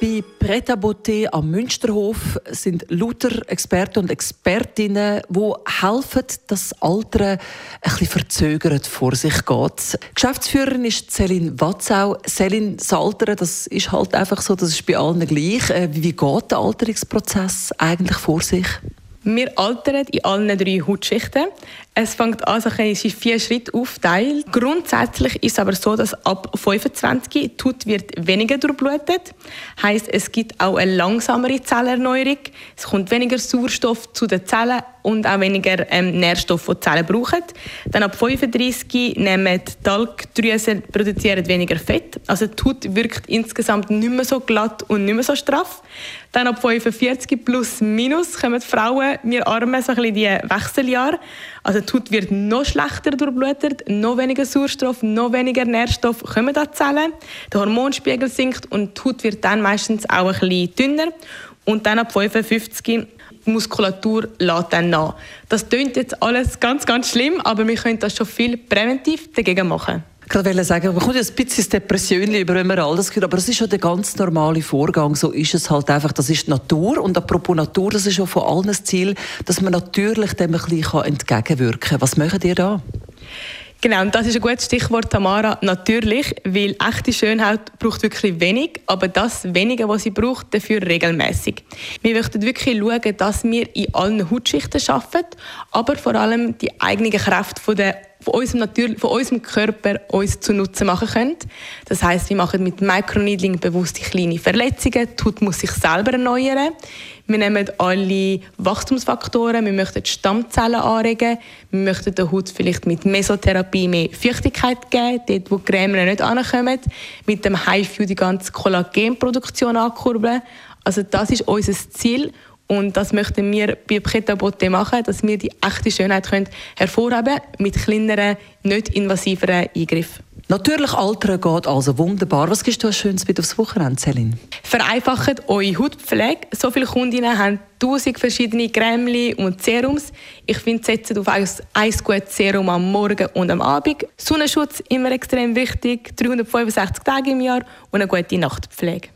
bei Preta Beauté am Münsterhof sind lauter Experten und Expertinnen, die helfen, dass das ein bisschen verzögert vor sich geht. Geschäftsführerin ist Céline Watzau. Céline, das Altern, das ist halt einfach so, das ist bei allen gleich. Äh, wie geht der Alterungsprozess eigentlich vor sich? Wir altern in allen drei Hautschichten. Es fängt an, so in vier Schritte aufteilt. Grundsätzlich ist es aber so, dass ab 25 die Haut wird weniger durchblutet. Heißt, es gibt auch eine langsamere Zellerneuerung. Es kommt weniger Sauerstoff zu den Zellen und auch weniger ähm, Nährstoffe, die Zellen brauchen. Dann ab 35 nehmen die Talgdrüsen produzieren weniger Fett. Also die Haut wirkt insgesamt nicht mehr so glatt und nicht mehr so straff. Dann ab 45 plus minus kommen die Frauen, wir Arme, so ein bisschen die Wechseljahre. Also die Haut wird noch schlechter durchblutet, noch weniger Sauerstoff, noch weniger Nährstoff kommen die Zellen. Der Hormonspiegel sinkt und die Haut wird dann meistens auch ein bisschen dünner. Und dann ab 55 die Muskulatur lässt dann nach. Das klingt jetzt alles ganz, ganz schlimm, aber wir können das schon viel präventiv dagegen machen. Ich wollte sagen, man kommt ja ein bisschen Depression über, wenn man alles hört, aber es ist ja der ganz normale Vorgang. So ist es halt einfach. Das ist die Natur. Und apropos Natur, das ist ja von allen das Ziel, dass man natürlich dem ein bisschen entgegenwirken kann. Was macht ihr da? Genau, und das ist ein gutes Stichwort, Tamara. Natürlich, weil echte Schönheit braucht wirklich wenig, aber das Wenige, was sie braucht, dafür regelmäßig. Wir möchten wirklich schauen, dass wir in allen Hautschichten arbeiten, aber vor allem die eigene Kraft von der von unserem, Natur von unserem Körper uns zu Nutzen machen können. Das heißt, wir machen mit Microneedling bewusste kleine Verletzungen. Die Haut muss sich selber erneuern. Wir nehmen alle Wachstumsfaktoren, wir möchten Stammzellen anregen, wir möchten der Haut vielleicht mit Mesotherapie mehr Feuchtigkeit geben, dort wo die Creme nicht ankommen, mit dem HIFU die ganze Kollagenproduktion ankurbeln. Also das ist unser Ziel und das möchten wir bei Preta Botte machen, dass wir die echte Schönheit können hervorheben mit kleineren, nicht invasiveren Eingriffen. Natürlich altern geht also wunderbar. Was gibst du als Schönes mit aufs Wochenende, Celine? Vereinfacht eure Hautpflege. So viele Kundinnen haben tausend verschiedene Cremeli und Serums. Ich finde, setzt auf ein, ein gutes Serum am Morgen und am Abend. Sonnenschutz immer extrem wichtig. 365 Tage im Jahr und eine gute Nachtpflege.